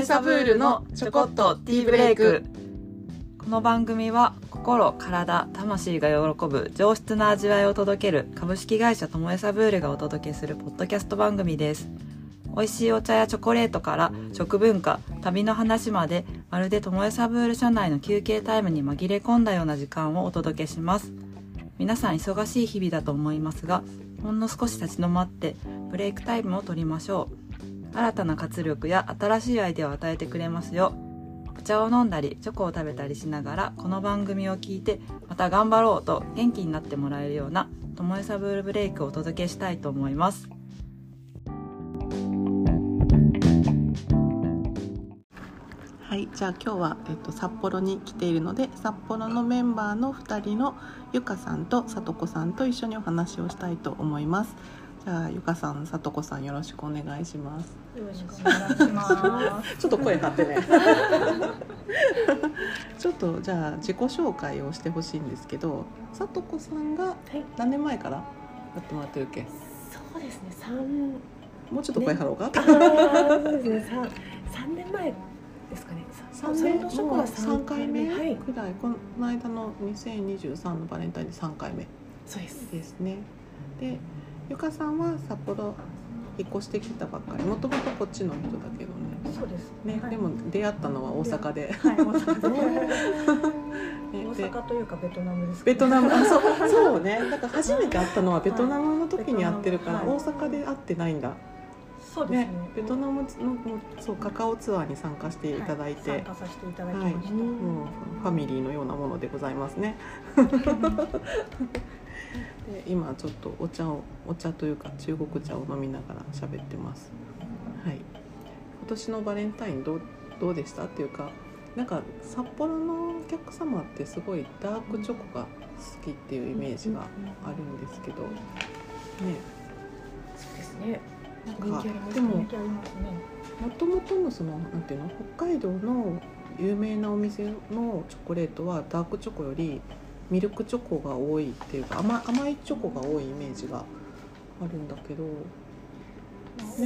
えサブールのちょこっとティーブレイク。この番組は心体魂が喜ぶ上質な味わいを届ける株式会社ともえサブールがお届けするポッドキャスト番組です。美味しいお茶やチョコレートから食文化旅の話までまるでともえサブール社内の休憩タイムに紛れ込んだような時間をお届けします。皆さん忙しい日々だと思いますがほんの少し立ち止まってブレイクタイムを取りましょう。新たな活力や新しいアイデアを与えてくれますよ。お茶を飲んだりチョコを食べたりしながらこの番組を聞いてまた頑張ろうと元気になってもらえるようなともえサブールブレイクをお届けしたいと思います。はいじゃあ今日は、えっと、札幌に来ているので札幌のメンバーの2人のゆかさんとさとこさんと一緒にお話をしたいと思います。じゃあゆかさんさとこさんよろしくお願いしますよろしくお願いします。ちょっと声張ってね ちょっとじゃあ自己紹介をしてほしいんですけどさとこさんがはい。何年前からやってもらってるっけ？そうですね。三。もうちょっと声張ろうか、そうですね。三。三年前ですかね。三年？その年から三回目？はい。くらい？この間の2023のバレンタインで3回目そうです。ですねでゆかさんは札幌引っ越してきたばっかりもともとこっちの人だけどねそうです。はいねでも出会ったのは大阪で、はい。大阪で。ね 大で阪というかベトナムです。ベトナムあそう そうねだから初めて会ったのはベトナムの時に会ってるから、はい大阪で会ってないんだそうですねね。ベトナムのそうカカオツアーに参加していただいて、はい参加させていただきました。もうファミリーのようなものでございますね。で今ちょっとお茶をお茶というか中国茶を飲みながら喋ってます。はい。今年のバレンタインどうどうでした？っていうか、なんか札幌のお客様ってすごいダークチョコが好きっていうイメージがあるんですけど、ね。そうですね。なんかでも。もともとのそのなんていうの？北海道の有名なお店のチョコレートはダークチョコよりミルクチョコが多いっていうか甘甘いチョコが多いイメージがあるんだけど、ね。そ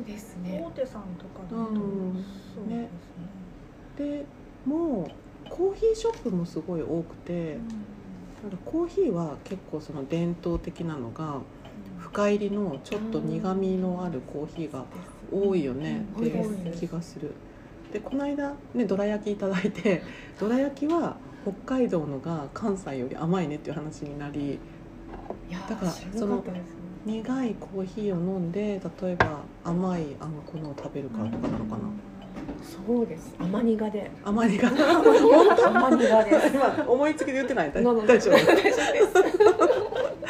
うですね。大。手さんとかだと、うん。そうですね。でもうコーヒーショップもすごい多くてなんかコーヒーは結構その伝統的なのが深入りのちょっと苦みのあるコーヒーが多いよねうん。って多いです。気がする。でこの間ねどら焼きいただいてどら焼きは北海道のが関西より甘いねっていう話になりいやだから知らなかったですね苦いコーヒーを飲んで例えば甘いあんこのを食べるからとかなのかなそうです。甘苦で。甘いが甘苦です。今思いつきで言ってない？大丈夫？大丈夫です。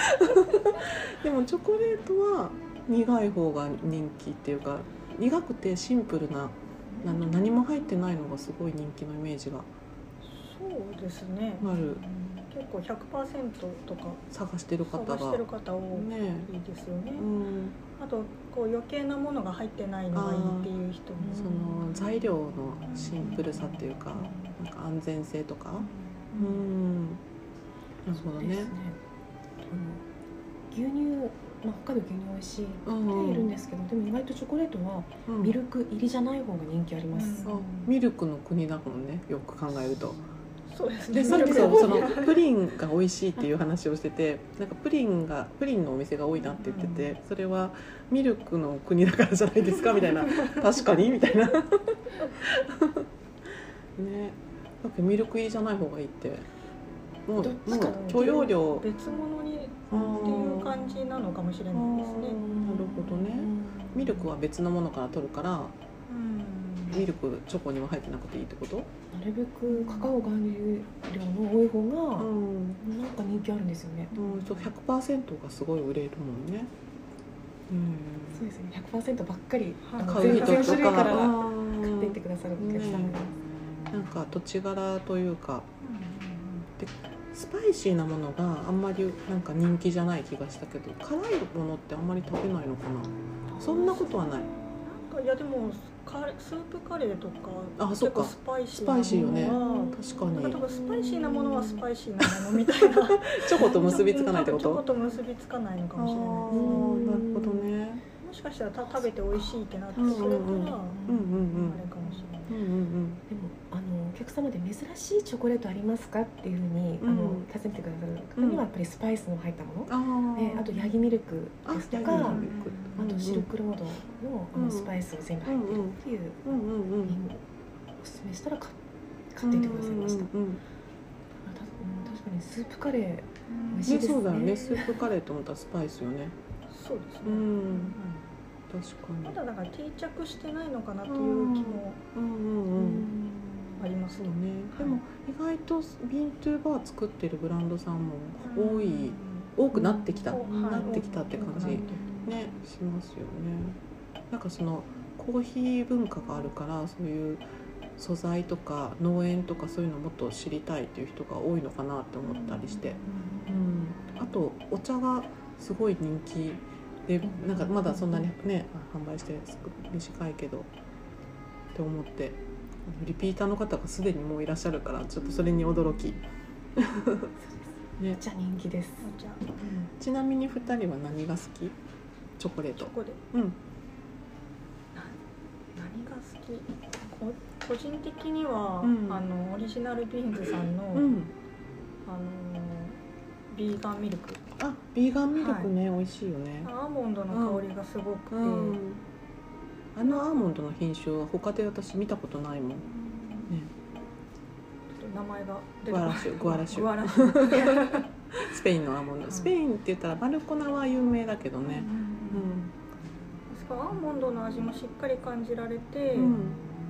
でもチョコレートは苦い方が人気っていうか苦くてシンプルなあの何も入ってないのがすごい人気のイメージがそうですね。ある。結構100%とか。探してる方探してるが方多ねいですよね。うん。あとこう余計なものが入ってないのがいいっていう人も。その材料のシンプルさっていうかなんか安全性とか。うん。なるほどね。ですね。あの牛乳、まあ、北海道牛乳美味しいってうんいるんですけど、でも意外とチョコレートはうん。ミルク入りじゃない方が人気あります。うん。あミルクの国だもんね。よく考えるとそうですね。でさっきそのプリンが美味しいっていう話をしててなんかプリンがプリンのお店が多いなって言っててそれはミルクの国だからじゃないですかみたいな確かにみたいな。ね。だってミルク入りじゃない方がいいって。もうどっもうちか許容量。別物にっていう感じなのかもしれあないですね。ー。なるほどね。ミルクは別のものから取るからうんミルクチョコには入ってなくていいってこと？なるべくカカオ含有量の多い方がうんなんか人気あるんですよね。うん、そう100%がすごい売れるもんね。うんそうですね。100%ばっかり買う人とか買うんっていってくださるお客さんす。なんか土地柄というかスパイシーなものがあんまりなんか人気じゃない気がしたけど辛いものってあんまり食べないのかなそんなことはないなんかいやでもカレースープカレーとかあそっか。スパイシースパイシーよね。なものは確かに多分スパイシーなものはスパイシーなものみたいな。チョコと結びつかないってこチョコとと結びつかないのかあもしれない。ですねーなるほどね。もしかしたらた食べて美味しいってなってそれから、うんうんうんうんうんあれかもしれない。うんうんでもあのお客様で珍しいチョコレートありますかっていうふうに、うん。あの尋ねてくださる方にはやっぱりスパイスの入ったもの、ああえあとヤギミルクですとかああヤギミルク。とシルクロードのあうんのスパイスを全部入ってるっていううんうん。うんおすすめしたら買買っていってくださいました、うん確かにスープカレー美味しいね、ですね。そうだよね。スープカレーと思ったらスパイスよね。そうですね。うん。うん。確かに。まだだから定着してないのかなという気も。うんうん。うんありますそうねね。でも意外とビントゥーバー作ってるブランドさんも多い多くなってきた、うん。なってきたって感じ。ねしますよね。なんかそのコーヒー文化があるからそういう素材とか農園とかそういうのもっと知りたいっていう人が多いのかなって思ったりして、うん、あとお茶がすごい人気でなんかまだそんなにね販売して短いけどって思ってリピーターの方がすでにもういらっしゃるからちょっとそれに驚き、ね、じゃあ人気です、ちなみに2人は何が好き？チョコレート。ここでうん。何が好き？こ個人的には、うん。あのオリジナルビーンズさんの、うん。あのビーガンミルク。あビーガンミルクね、美味しいよね。アーモンドの香りがすごくて、うんあのアーモンドの品種は他で私見たことないもん。ね名前が出てグアラシュ。グアラシュ。グアラシュ。スペインのアーモンド。スペインって言ったらバルコナは有名だけどね。アーモンドの味もしっかり感じられて、うん、う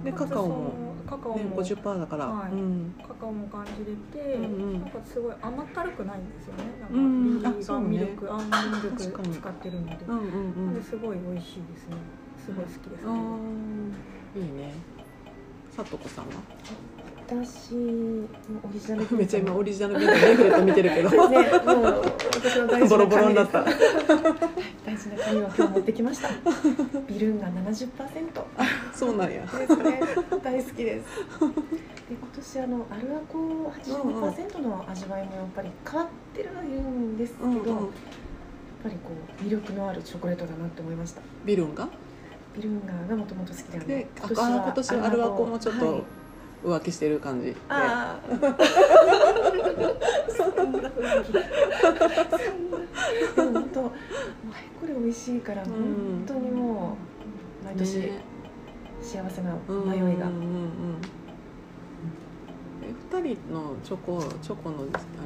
ん、でカカオも、カカオね、も、50%だから、はい。うん。カカオも感じれて、うんうん。なんかすごい甘ったるくないんですよね。なんかうんビーガンミルク、アーモンドミルク使ってるので、うんうんうん。なんですごい美味しいですねすごい好きですあね、ー。いいね。さとこさんは？私のオリジナル めっちゃ今オリジナルビーガンレフレット見てるけど。ねもう私の大事なボロボロになった。大事な紙を今日持ってきました。ビルンが70%そうなんや。ですね。大好きです。で今年あのアルアコ85%の味わいもやっぱり変わってるんですけど、うんうん。やっぱりこう魅力のあるチョコレートだなって思いました。ビルンが？ビルンガーがもともと好きであの。でああ今年アルアコもちょっとはい。浮気してる感じ。で、ああそんな。雰囲気でも本当これ美味しいからん。本当にもう毎年ね。幸せなうん迷いが。うんうんうん。え二人のチョコチョコのあ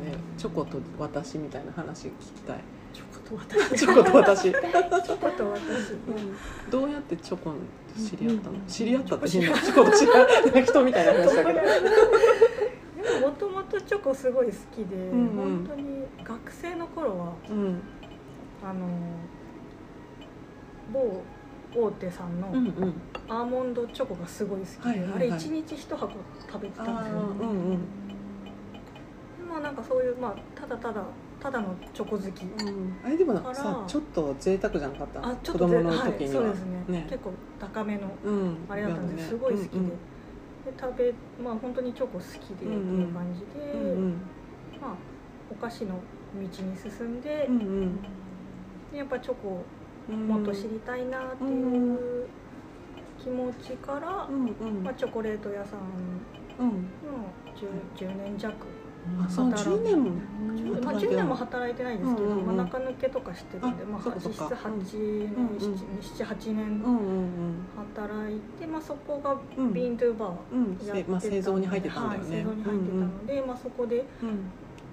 れチョコと私みたいな話聞きたいチョコと私。チョコと私、チョコと私。どうやってチョコと知り合ったの、うん。知り合ったって変なチョコと知り合った人みたいな話だけど。でももともとチョコすごい好きで、んうん。本当に学生の頃はうん。あの某大手さんのアーモンドチョコがすごい好きで、はいはいはい。あれ一日一箱食べてたんですよ、あーうんうん。まあなんかそういうまあただただただのチョコ好き。うん。あれでもからさちょっと贅沢じゃなかった？あちょっとぜ子供の時には、はい、そうですね。結構高めのうん。あれだったんです、ごい好きで,、うんで食べまあ本当にチョコ好きでっていう感じで、うんうん。まあお菓子の道に進んで、うんうん。でやっぱチョコをうんもっと知りたいなっていう気持ちから、うんうん。まあ、チョコレート屋さんうん。の 10, 10年弱あそう働10年も。まあ、働いてない10年も働いてないですけど、うんうん中抜けとかしてるんで、あまあ、実質8年、うんうん78年うんうん働いて、まあ、そこがうん。ビーントゥーバーうんうん。やってたせまあ製造に入ってたんだよね。はい、製造に入ってたので、まあ、そこで、うん。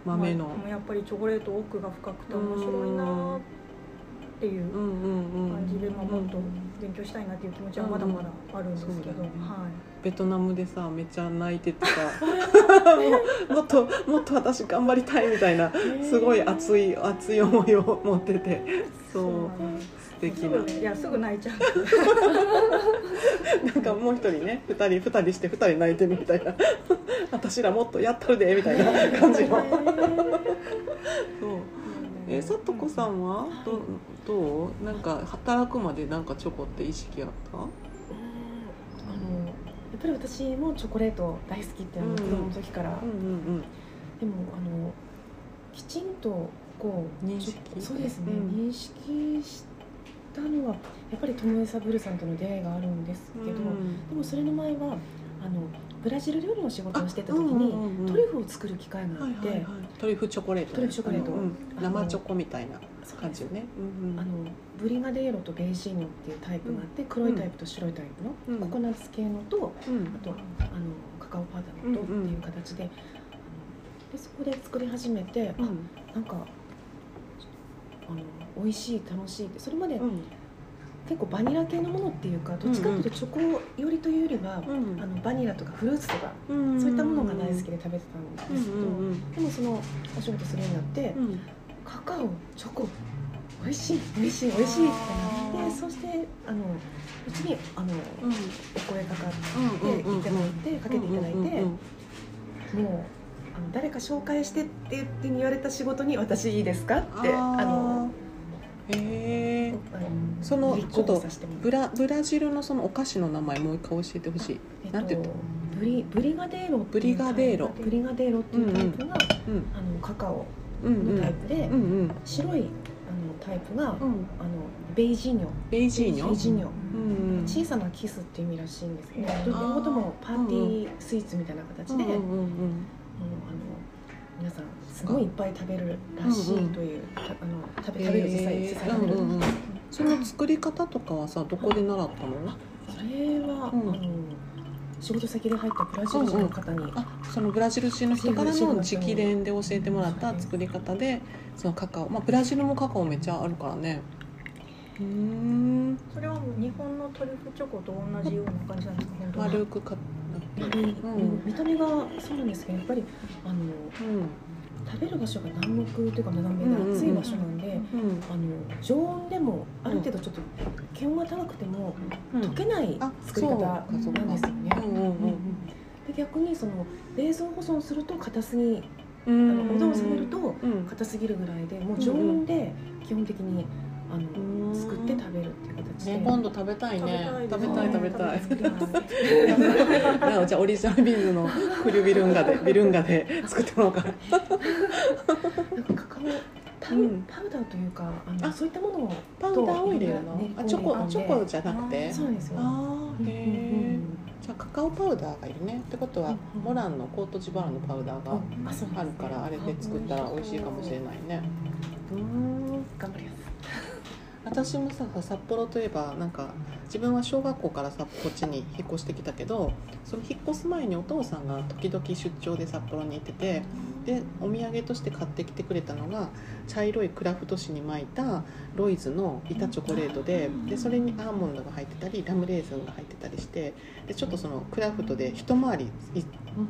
豆の。まあ、やっぱりチョコレート奥が深くて面白いなっていううんう感じで、まあ、もっと勉強したいなっていう気持ちはまだまだあるんですけど、はい。ベトナムでさめっちゃ泣いてて。さ もっともっと私頑張りたいみたいなすごい熱い熱い思いを持ってて。そう。素敵すぐねいやすぐ泣いちゃう。な なんかもう一人ね二人二人して二人泣いてるみたいな。私らもっとやったるでみたいな感じの。そうえさとこさんは？どどう？なんか働くまでなんかチョコって意識あった？あのやっぱり私もチョコレート大好きっていうのは子供の時から、うんうんでもあのきちんとこう認識？そうですね、うん。認識したのはやっぱりトムエサブルさんとの出会いがあるんですけど、でもそれの前はあのブラジル料理の仕事をしてた時に、トリュフを作る機会があって、はいはいはい。トリュフチョコレート。トリュフチョコレート。うんうん。生チョコみたいな感じよね。うんうん。あのブリガデーロとベージーニョっていうタイプがあって、黒いタイプと白いタイプの、うん。ココナッツ系のとうん。あとあのカカオパウダーのとっていう形で,、あのでそこで作り始めて、あうん。なんかあの美味しい楽しいってそれまでうん結構バニラ系のものっていうかどっちかというとチョコ寄りというよりは、うん。あのバニラとかフルーツとか、うん。そういったものが大好きで食べてたんですけど、うんうんでもそのお仕事するようになって、うん。カカオチョコ美味しい美味しい美味しいってなってそしてあのうちにあの、うん。お声かかってうんうん行ってもらってかけていただいて、うんうんうんもうあの誰か紹介してって言って言われた仕事に私いいですかってあのへえあのその立候補させてもらっブラブラジルのそのお菓子の名前もう一回教えてほしい。てなんて言った？ブリ brigadeiro brigadeiro。brigadeiro っていうタイプが、うんあのカカオうんうんのタイプで、うんうん白いあのタイプが、あのうん beijinho。beijinho？beijinho。うんうん。小さなキスっていう意味らしいんですね。ー。両方ともパーティースイーツみたいな形で、うんうんうんあの皆さんすごいいっぱい食べる。らしい。という、あの食べ食べる。実際実際食べる、うんうんその作り方とかはさどこで習ったのそれは、うんあの仕事先で入ったブラジル人の方に、あそのブラジル人の人からの直伝で教えてもらった作り方でそのカカオまあブラジルもカカオめっちゃあるからねうんそれはもう日本のトリュフチョコと同じような感じなんですか丸くかうん。見た目がそうなんですけどやっぱりあのうん。食べる場所が南国というか南米で暑い場所なんで、うんあの常温でもある程度ちょっと気温が高くてもうん。溶けないあ作り方なんですよね。うんうんうん。で逆にその冷蔵保存すると硬すぎあうんのおでんを冷めるとうん。硬すぎるぐらいでもう常温で基本的にあのうん作って食べるっていう形で。ね今度食べたいね。食べたい食べたいじゃあオリジナルビーズのクリュビルンガで ビルンガで作ってもらおうかな。なんかカカオパウ,、ダーというかあのあそういったものをパウダーを入れるのねあチョコチョコじゃなくて？そうですよ。あーへえうんじゃあカカオパウダーがいるね。ってことはうん。モランのコートジバールのパウダーがあるからあれで作ったら美味しいかもしれないね。うん。頑張ります。私もさ札幌といえばなんか自分は小学校からさこっちに引っ越してきたけどその引っ越す前にお父さんが時々出張で札幌に行っててでお土産として買ってきてくれたのが茶色いクラフト紙に巻いたロイズの板チョコレートででそれにアーモンドが入ってたりラムレーズンが入ってたりしてでちょっとそのクラフトで一回り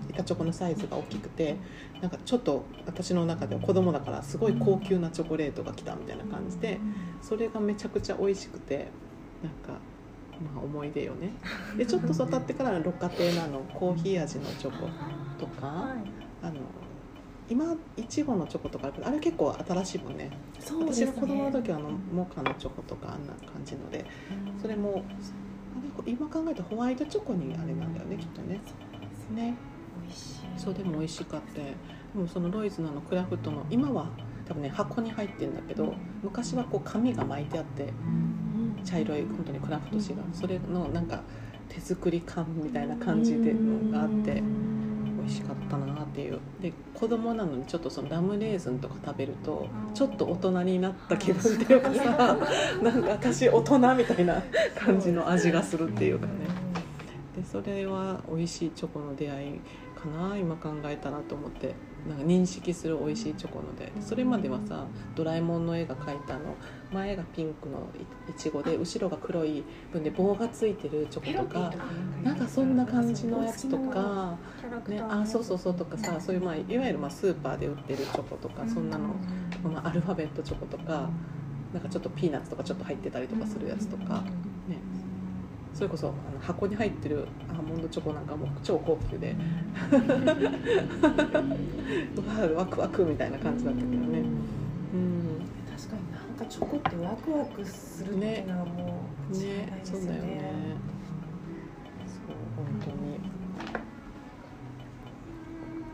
板チョコのサイズが大きくてなんかちょっと私の中では子供だからすごい高級なチョコレートが来たみたいな感じでそれがめちゃくちゃ美味しくてなんか。まあ思い出よね でちょっと育ってから六花亭のあのコーヒー味のチョコとか、はいあの今いちごのチョコとかあるけどあれ結構新しいもんねそうね。私が子供の時はあのモカのチョコとかあんな感じのでそれもあれ今考えたらホワイトチョコにあれなんだよねきっとねね美味しい。そうでも美味しかってでもそのロイズのあのクラフトの今は多分ね箱に入ってるんだけど昔はこう紙が巻いてあってうん茶色い本当にクラフト紙が。それのなんか手作り感みたいな感じでのがあって美味しかったなっていう。で子供なのにちょっとそのラムレーズンとか食べるとちょっと大人になった気分っていうかさ なんか私大人みたいな感じの味がするっていうかね。でそれは美味しいチョコの出会いかな今考えたらと思ってなんか認識する美味しいチョコのでそれまではさドラえもんの絵が描いたあの前がピンクのいいちごで後ろが黒い分で棒がついてるチョコとかなんかそんな感じのやつとか、ね、あそうそうそうとかさそういう、まあ、いわゆるまあスーパーで売ってるチョコとかそんなの、まあ、アルファベットチョコとかなんかちょっとピーナッツとかちょっと入ってたりとかするやつとか、ね、それこそあの箱に入ってるアーモンドチョコなんかも超高級で。う わワクワクみたいな感じだったけどね。うん。確かになんかチョコってワクワクするっていうのはもう違いね。ないですよそうだよね。ね。そう本当に。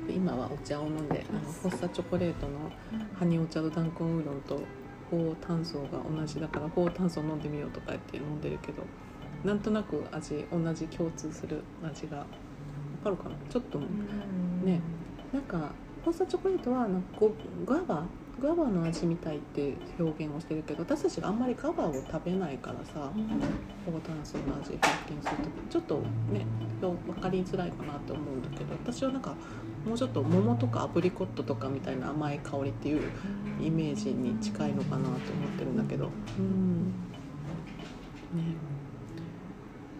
で今はお茶を飲んであのフォッサチョコレートのハニーお茶とダンコンウーロンとコ高炭素が同じだから高炭素飲んでみようとか言って飲んでるけどなんとなく味同じ共通する味がわかるかな。ちょっとね。なんかフォーサチョコレートはなんかこうグアバグアバの味みたいって表現をしてるけど私たちがあんまりグアバを食べないからさ高炭素の味発見するとちょっとね分かりづらいかなと思うんだけど私はなんかもうちょっと桃とかアプリコットとかみたいな甘い香りっていうイメージに近いのかなと思ってるんだけど。うん。ね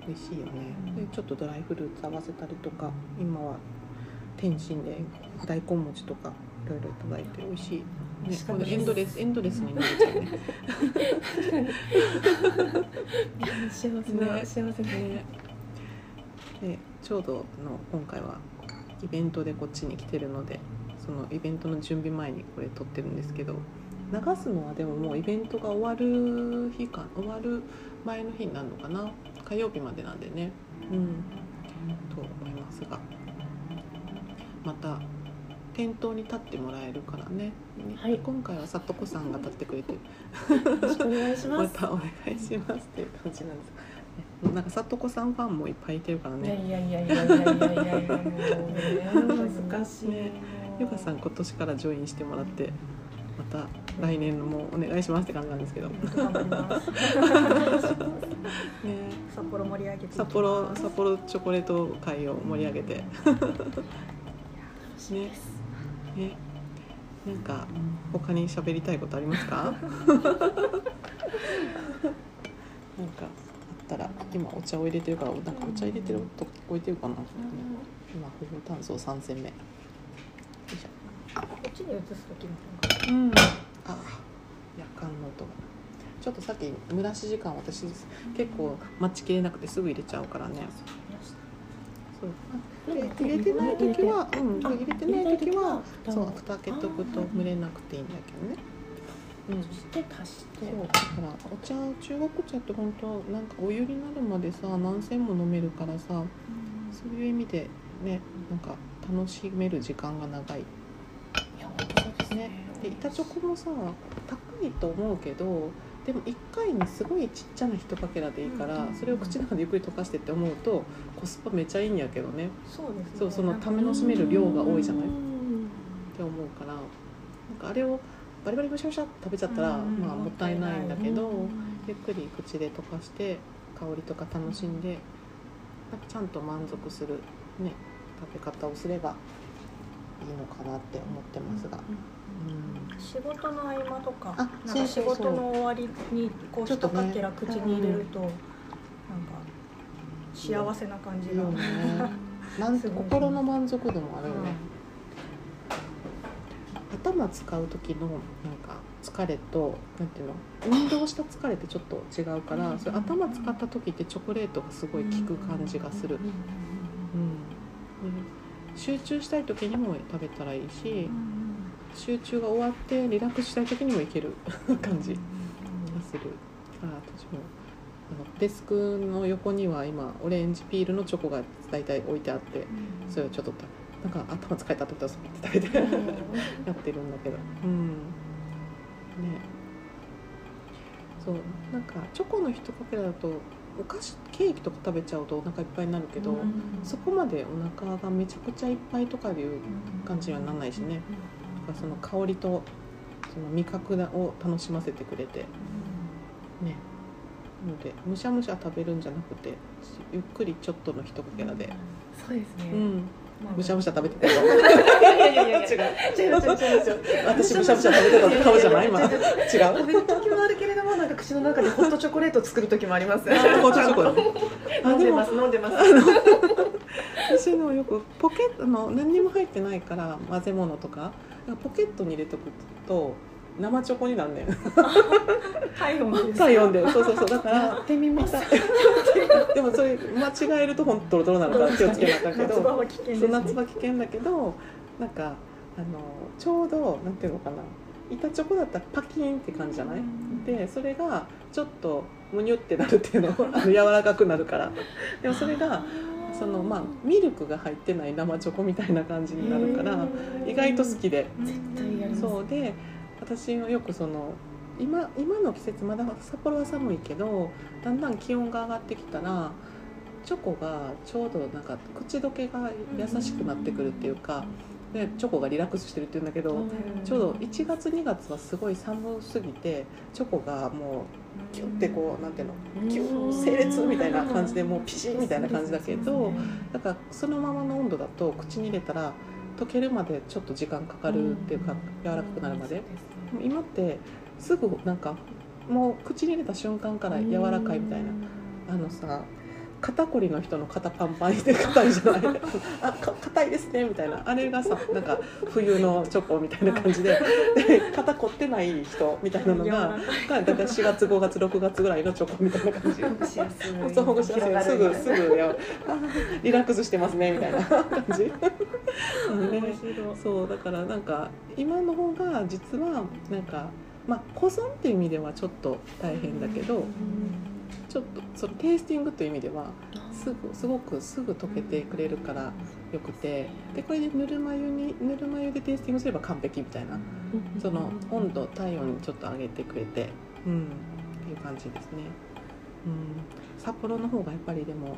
美味しいよね。でちょっとドライフルーツ合わせたりとか今は天津で大根餅とかいろいろいただいて美味しい、ね、これエンドレスエンドレスになっちゃうね。幸せな、ね。幸せなね。でちょうどの今回はイベントでこっちに来てるのでそのイベントの準備前にこれ撮ってるんですけど流すのはでももうイベントが終わる日か終わる前の日になるのかな火曜日までなんでね。うん。と思いますが。また店頭に立ってもらえるからね、はい。今回はさとこさんが立ってくれて。よろしくお願いしまたお願いしますっていう感じなんです。ねなんかさとこさんファンもいっぱいいてるからいねやいやいやいやいやいやいやいやもうね難しいねゆかさん今年からジョインしてもらってまた来年のもお願いしますって感じなんですけど、ね、頑張ります札幌盛り上げて札幌札幌チョコレート会を盛り上げて。ね。ね。なんか他に喋りたいことありますか？なんかあったら今お茶を入れてるからなんかお茶入れてる音聞こえてるかな、今不法炭素3戦目。よいしょ。こっちに移す時の方が。うん、あ夜間の音がちょっとさっき蒸らし時間私結構待ちきれなくてすぐ入れちゃうからね。そう。入れてない時は、うん、あ入れてない時はそう蓋開けとくと蒸れなくていいんだけどね。うん。そして足して。そうだからお茶中国茶って本当なんかお湯になるまでさ何煎も飲めるからさそういう意味でねなんか楽しめる時間が長い。いや本当そうですね。で板チョコもさ高いと思うけどでも1回にすごいちっちゃな一かけらでいいから、うんそれを口の中でゆっくり溶かしてって思うとコスパめちゃいいんやけどね。そうですね。そうそのなんか楽しめる量が多いじゃない？っうん。て思うからなんかあれをバリバリブシャブシャって食べちゃったら、うんまあもったいないんだけど、うんゆっくり口で溶かして香りとか楽しんでなんかちゃんと満足する、ね、食べ方をすればいいのかなって思ってますが。うん仕事の合間とかあなんか仕事の終わりにこうちょっとかけら口に入れると、なんか幸せな感じが、ね。なんすごい。心の満足度もあるよね、頭使う時のなんか疲れとなんていうの？運動した疲れってちょっと違うから、それ頭使った時ってチョコレートがすごい効く感じがする、うん。で集中したい時にも食べたらいいし集中が終わってリラックスしたい時にもいける 感じ。がする。あ私もあのデスクの横には今オレンジピールのチョコが大体置いてあってそれをちょっとたなんか頭疲れたって言ったらそこって食べて やってるんだけど。うん。ね。そう。なんかチョコの一かけらだとお菓子ケーキとか食べちゃうとお腹いっぱいになるけど、そこまでお腹がめちゃくちゃいっぱいとかいう感じにはならないしね。だからその香りとその味覚を楽しませてくれてね。なのでむしゃむしゃ食べるんじゃなくてゆっくりちょっとの一かけらで、そうですね。うん、まあむしゃむしゃ食べてたよ。いやいやいや違う違う違う違う違う。私むしゃむしゃ食べてたって顔じゃない今。違う食べる時もあるけれなんか口の中でホットチョコレートを作る時もありますホットチョコだ 飲んでます飲んでます。私のよくポケットの何にも入ってないから混ぜ物とかポケットに入れとくと生チョコになんねん 体温体温で。そうそうそう。だからや。ってみますでもそれ間違えるとほんとドロドロなのから気をつけなあかんけ夏場どは危険ね、夏場危険だけどなんかあのちょうどなんていうのかな板チョコだったらパキンって感じじゃない？でそれがちょっとむにゅってなるっていうの。あの柔らかくなるから。でもそれがそのまあミルクが入ってない生チョコみたいな感じになるから意外と好きで。絶対やそう。で私はよくその今今の季節まだ札幌は寒いけどだんだん気温が上がってきたらチョコがちょうどなんか口どけが優しくなってくるっていうかでチョコがリラックスしてるっていうんだけどちょうど1月2月はすごい寒すぎてチョコがもうキュッてこうなんていうのキュッ整列みたいな感じでもうピシッみたいな感じだけどだからそのままの温度だと口に入れたら溶けるまでちょっと時間かかるっていうか柔らかくなるまで。今ってすぐなんかもう口に入れた瞬間から柔らかいみたいな。あのさ肩こりの人の肩パンパンで硬いじゃない。あか硬いですねみたいな。あれがさなんか冬のチョコみたいな感じで。で肩凝ってない人みたいなのががだいたい4月5月6月ぐらいのチョコみたいな感じ。ほぐしやすい。そうほぐしやすい。すぐすぐリラックスしてますねみたいな感じ。うん。ね。そうだからなんか今の方が実はなんかまあ保存っていう意味ではちょっと大変だけどちょっとそのテイスティングという意味ではすぐすごくすぐ溶けてくれるからよくてでこれでぬるま湯にぬるま湯でテイスティングすれば完璧みたいなその温度体温にちょっと上げてくれてうんっていう感じですね。うん、札幌の方がやっぱりでも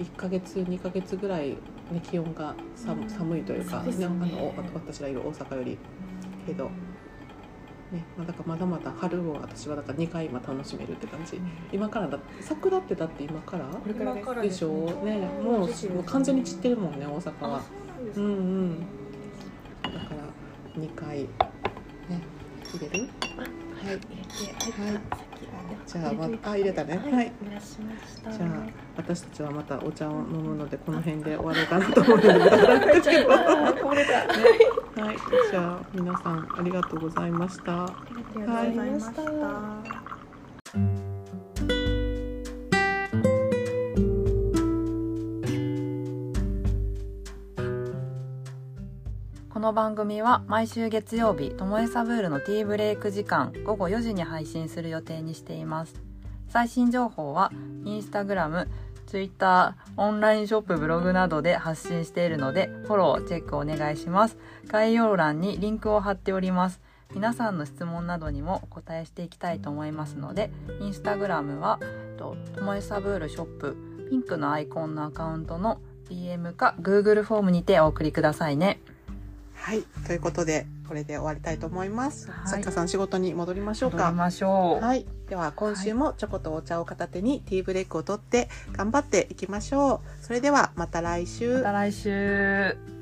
1ヶ月2ヶ月ぐらい、ね、気温が寒寒いというか、ね。あの私がいる大阪よりけど、ねまあ、だからまだまだ春を私はだから2回今楽しめるって感じ。今からだ桜ってだって今から？これからでしょね。もうもう完全に散ってるもんね大阪は。うなんうんうん。だから2回ね入れる？はい。入れてはいじゃあまあ入れたね。はい、はい。じゃあ私たちはまたお茶を飲むのでこの辺で終わろうかなと思うので無駄なんですけど。はい。じゃあ皆さんありがとうございました。ありがとうございました、た。この番組は毎週月曜日ともえサブールのティーブレイク時間午後4時に配信する予定にしています。最新情報はインスタグラムツイッターオンラインショップブログなどで発信しているのでフォローチェックお願いします。概要欄にリンクを貼っております。皆さんの質問などにもお答えしていきたいと思いますのでインスタグラムはともえサブールショップピンクのアイコンのアカウントの DM か Google フォームにてお送りくださいね。はいということでこれで終わりたいと思います。はい。さっかさん仕事に戻りましょうか。戻りましょう。はい。では今週もチョコとお茶を片手にティーブレイクを取って頑張っていきましょう。それではまた来週。また来週。